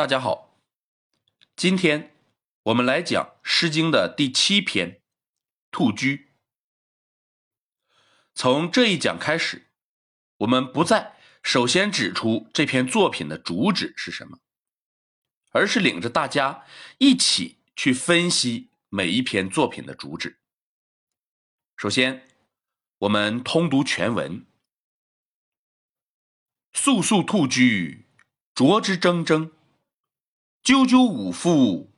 大家好，今天我们来讲《诗经》的第七篇《兔居》。从这一讲开始，我们不再首先指出这篇作品的主旨是什么，而是领着大家一起去分析每一篇作品的主旨。首先，我们通读全文：“肃肃兔居，啄之铮铮。”赳赳武夫，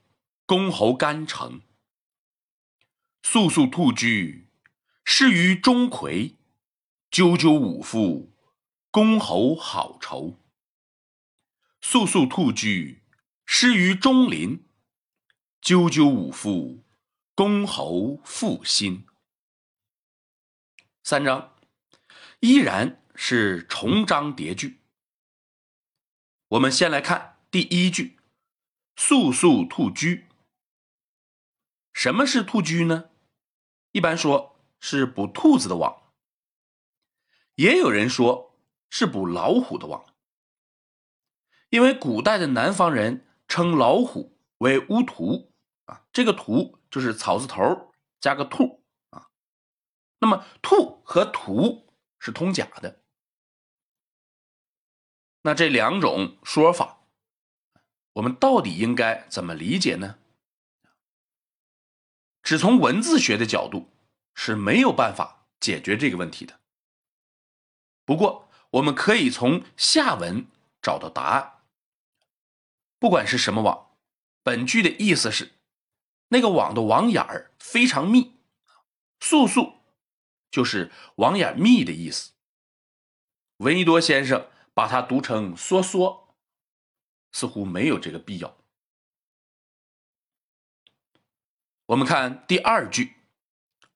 公侯干城。肃肃兔居，失于钟馗。赳赳武夫，公侯好仇。肃肃兔居，失于钟林。赳赳武夫，公侯复心。三章依然是重章叠句。我们先来看第一句。速速兔居，什么是兔居呢？一般说是捕兔子的网，也有人说是捕老虎的网。因为古代的南方人称老虎为乌图啊，这个图就是草字头加个兔啊。那么兔和图是通假的，那这两种说法。我们到底应该怎么理解呢？只从文字学的角度是没有办法解决这个问题的。不过，我们可以从下文找到答案。不管是什么网，本句的意思是那个网的网眼儿非常密，素素就是网眼密的意思。闻一多先生把它读成梭梭。似乎没有这个必要。我们看第二句，“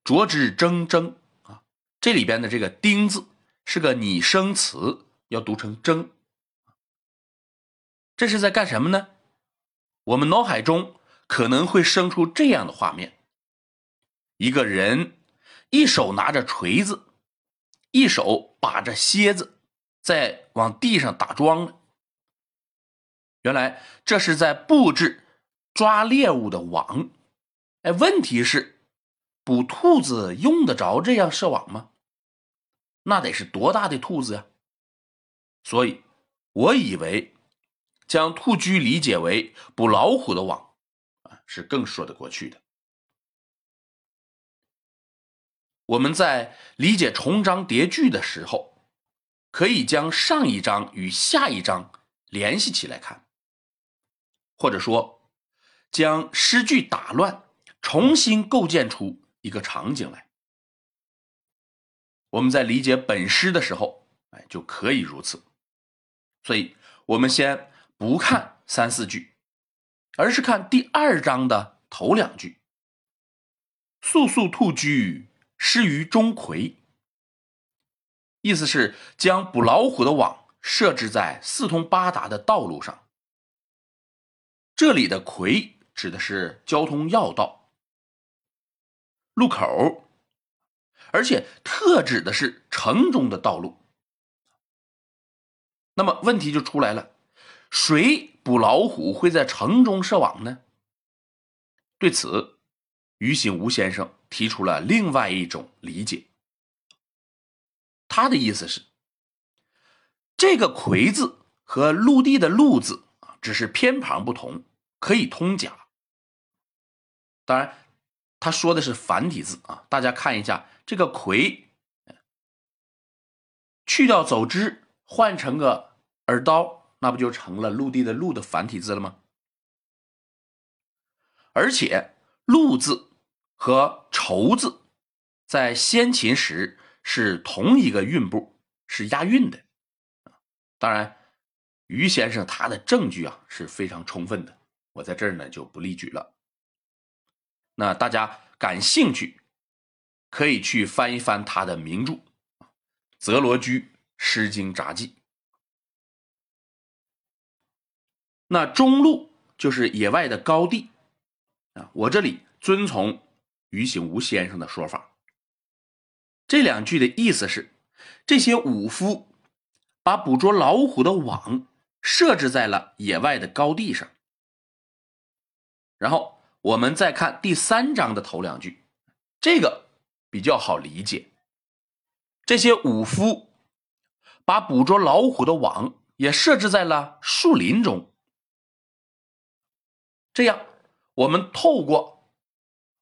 啄之铮铮”啊，这里边的这个“丁”字是个拟声词，要读成“铮”。这是在干什么呢？我们脑海中可能会生出这样的画面：一个人一手拿着锤子，一手把着蝎子，在往地上打桩。原来这是在布置抓猎物的网，哎，问题是捕兔子用得着这样设网吗？那得是多大的兔子呀！所以我以为将兔居理解为捕老虎的网啊，是更说得过去的。我们在理解重章叠句的时候，可以将上一章与下一章联系起来看。或者说，将诗句打乱，重新构建出一个场景来。我们在理解本诗的时候，哎，就可以如此。所以，我们先不看三四句，而是看第二章的头两句：“速速兔居，失于钟馗。”意思是将捕老虎的网设置在四通八达的道路上。这里的“夔”指的是交通要道、路口，而且特指的是城中的道路。那么问题就出来了：谁捕老虎会在城中设网呢？对此，于醒吴先生提出了另外一种理解。他的意思是，这个“夔”字和陆地的“陆”字。只是偏旁不同，可以通假。当然，他说的是繁体字啊。大家看一下这个“魁”，去掉走之，换成个耳刀，那不就成了陆地的“陆”的繁体字了吗？而且“陆”字和“愁”字在先秦时是同一个韵部，是押韵的。当然。于先生他的证据啊是非常充分的，我在这儿呢就不例举了。那大家感兴趣，可以去翻一翻他的名著《泽罗居诗经札记》。那中路就是野外的高地啊，我这里遵从于醒吾先生的说法。这两句的意思是，这些武夫把捕捉老虎的网。设置在了野外的高地上。然后我们再看第三章的头两句，这个比较好理解。这些武夫把捕捉老虎的网也设置在了树林中，这样我们透过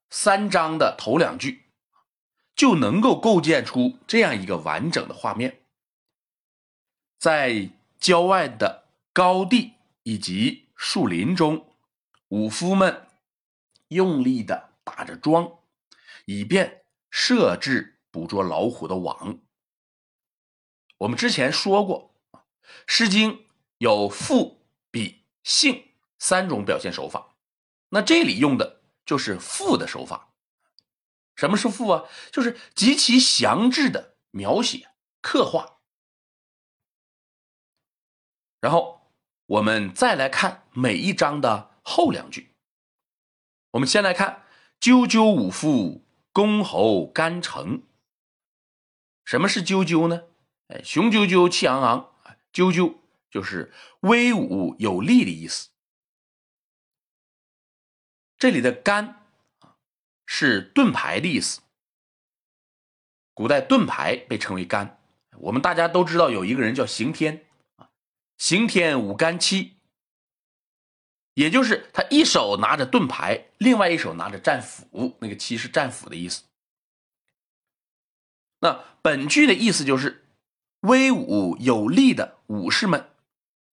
三章的头两句，就能够构建出这样一个完整的画面：在郊外的高地以及树林中。武夫们用力的打着桩，以便设置捕捉老虎的网。我们之前说过，《诗经》有赋、比、兴三种表现手法，那这里用的就是赋的手法。什么是赋啊？就是极其详致的描写、刻画。然后我们再来看每一章的。后两句，我们先来看“赳赳武夫，公侯干城”。什么是赳赳呢？哎，雄赳赳，气昂昂。赳赳就是威武有力的意思。这里的“干”是盾牌的意思。古代盾牌被称为“干”。我们大家都知道有一个人叫刑天，刑天舞干戚。也就是他一手拿着盾牌，另外一手拿着战斧，那个“七”是战斧的意思。那本句的意思就是，威武有力的武士们，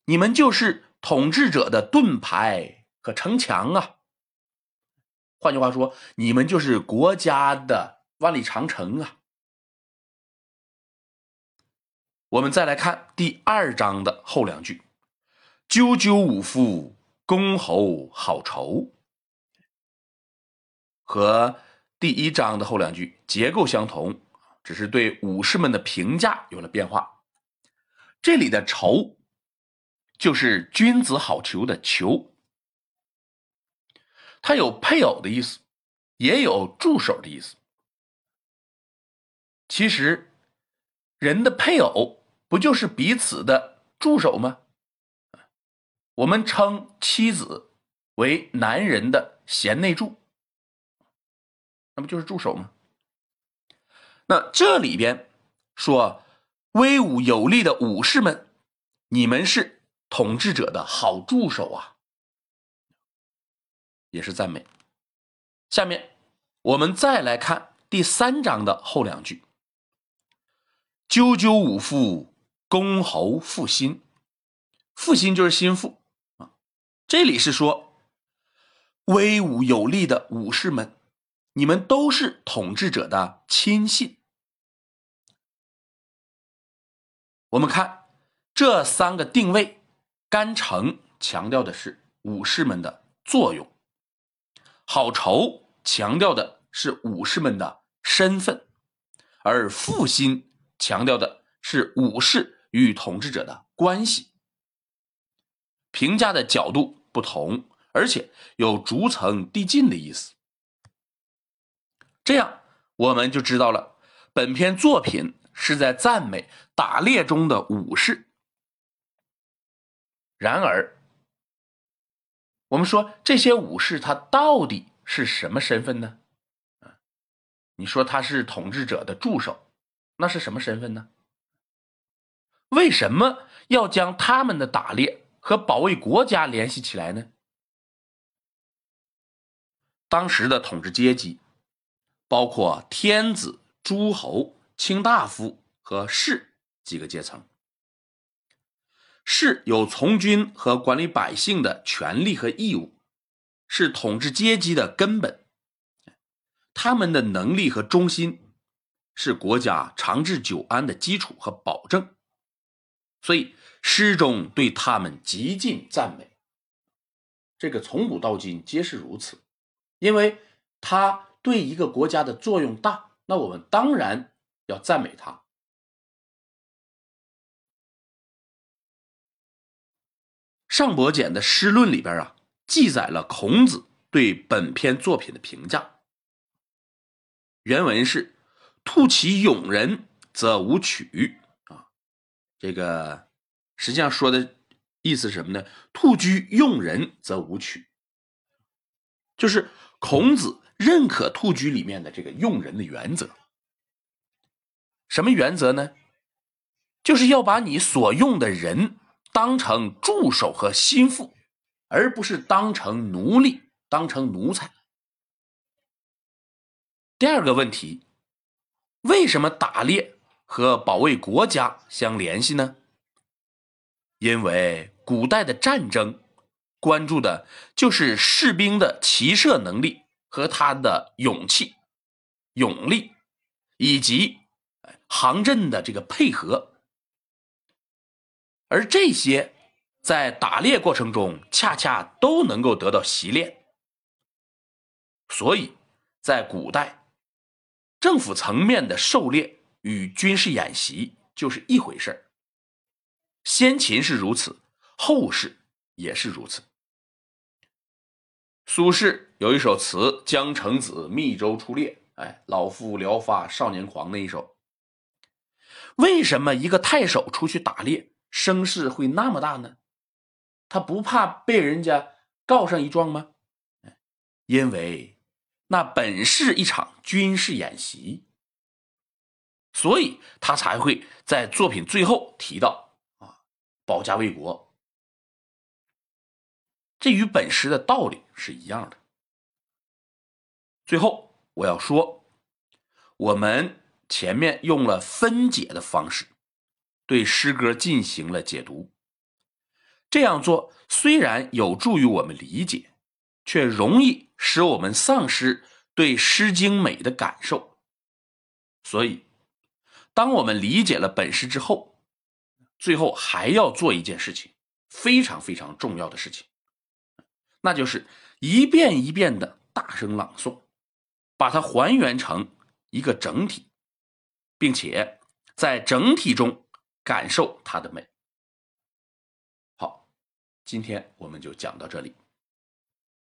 你们就是统治者的盾牌和城墙啊。换句话说，你们就是国家的万里长城啊。我们再来看第二章的后两句：“赳赳武夫。”公侯好逑，和第一章的后两句结构相同，只是对武士们的评价有了变化。这里的“仇”就是君子好逑的“逑”，它有配偶的意思，也有助手的意思。其实，人的配偶不就是彼此的助手吗？我们称妻子为男人的贤内助，那不就是助手吗？那这里边说威武有力的武士们，你们是统治者的好助手啊，也是赞美。下面我们再来看第三章的后两句：“赳赳武夫，公侯负心。”负心就是心腹。这里是说，威武有力的武士们，你们都是统治者的亲信。我们看这三个定位，干城强调的是武士们的作用，好仇强调的是武士们的身份，而负心强调的是武士与统治者的关系。评价的角度。不同，而且有逐层递进的意思。这样我们就知道了，本篇作品是在赞美打猎中的武士。然而，我们说这些武士他到底是什么身份呢？你说他是统治者的助手，那是什么身份呢？为什么要将他们的打猎？和保卫国家联系起来呢？当时的统治阶级包括天子、诸侯、卿大夫和士几个阶层。士有从军和管理百姓的权利和义务，是统治阶级的根本。他们的能力和忠心是国家长治久安的基础和保证。所以。诗中对他们极尽赞美，这个从古到今皆是如此，因为他对一个国家的作用大，那我们当然要赞美他。上伯简的诗论里边啊，记载了孔子对本篇作品的评价。原文是：“兔其勇人，则无取。”这个。实际上说的意思是什么呢？兔居用人则无取，就是孔子认可兔居里面的这个用人的原则。什么原则呢？就是要把你所用的人当成助手和心腹，而不是当成奴隶、当成奴才。第二个问题，为什么打猎和保卫国家相联系呢？因为古代的战争关注的就是士兵的骑射能力和他的勇气、勇力，以及行阵的这个配合，而这些在打猎过程中恰恰都能够得到习练，所以在古代。政府层面的狩猎与军事演习就是一回事先秦是如此，后世也是如此。苏轼有一首词《江城子·密州出猎》，哎，老夫聊发少年狂那一首。为什么一个太守出去打猎，声势会那么大呢？他不怕被人家告上一状吗？因为。那本是一场军事演习，所以他才会在作品最后提到啊，保家卫国。这与本诗的道理是一样的。最后我要说，我们前面用了分解的方式对诗歌进行了解读，这样做虽然有助于我们理解。却容易使我们丧失对《诗经》美的感受。所以，当我们理解了本诗之后，最后还要做一件事情，非常非常重要的事情，那就是一遍一遍的大声朗诵，把它还原成一个整体，并且在整体中感受它的美。好，今天我们就讲到这里。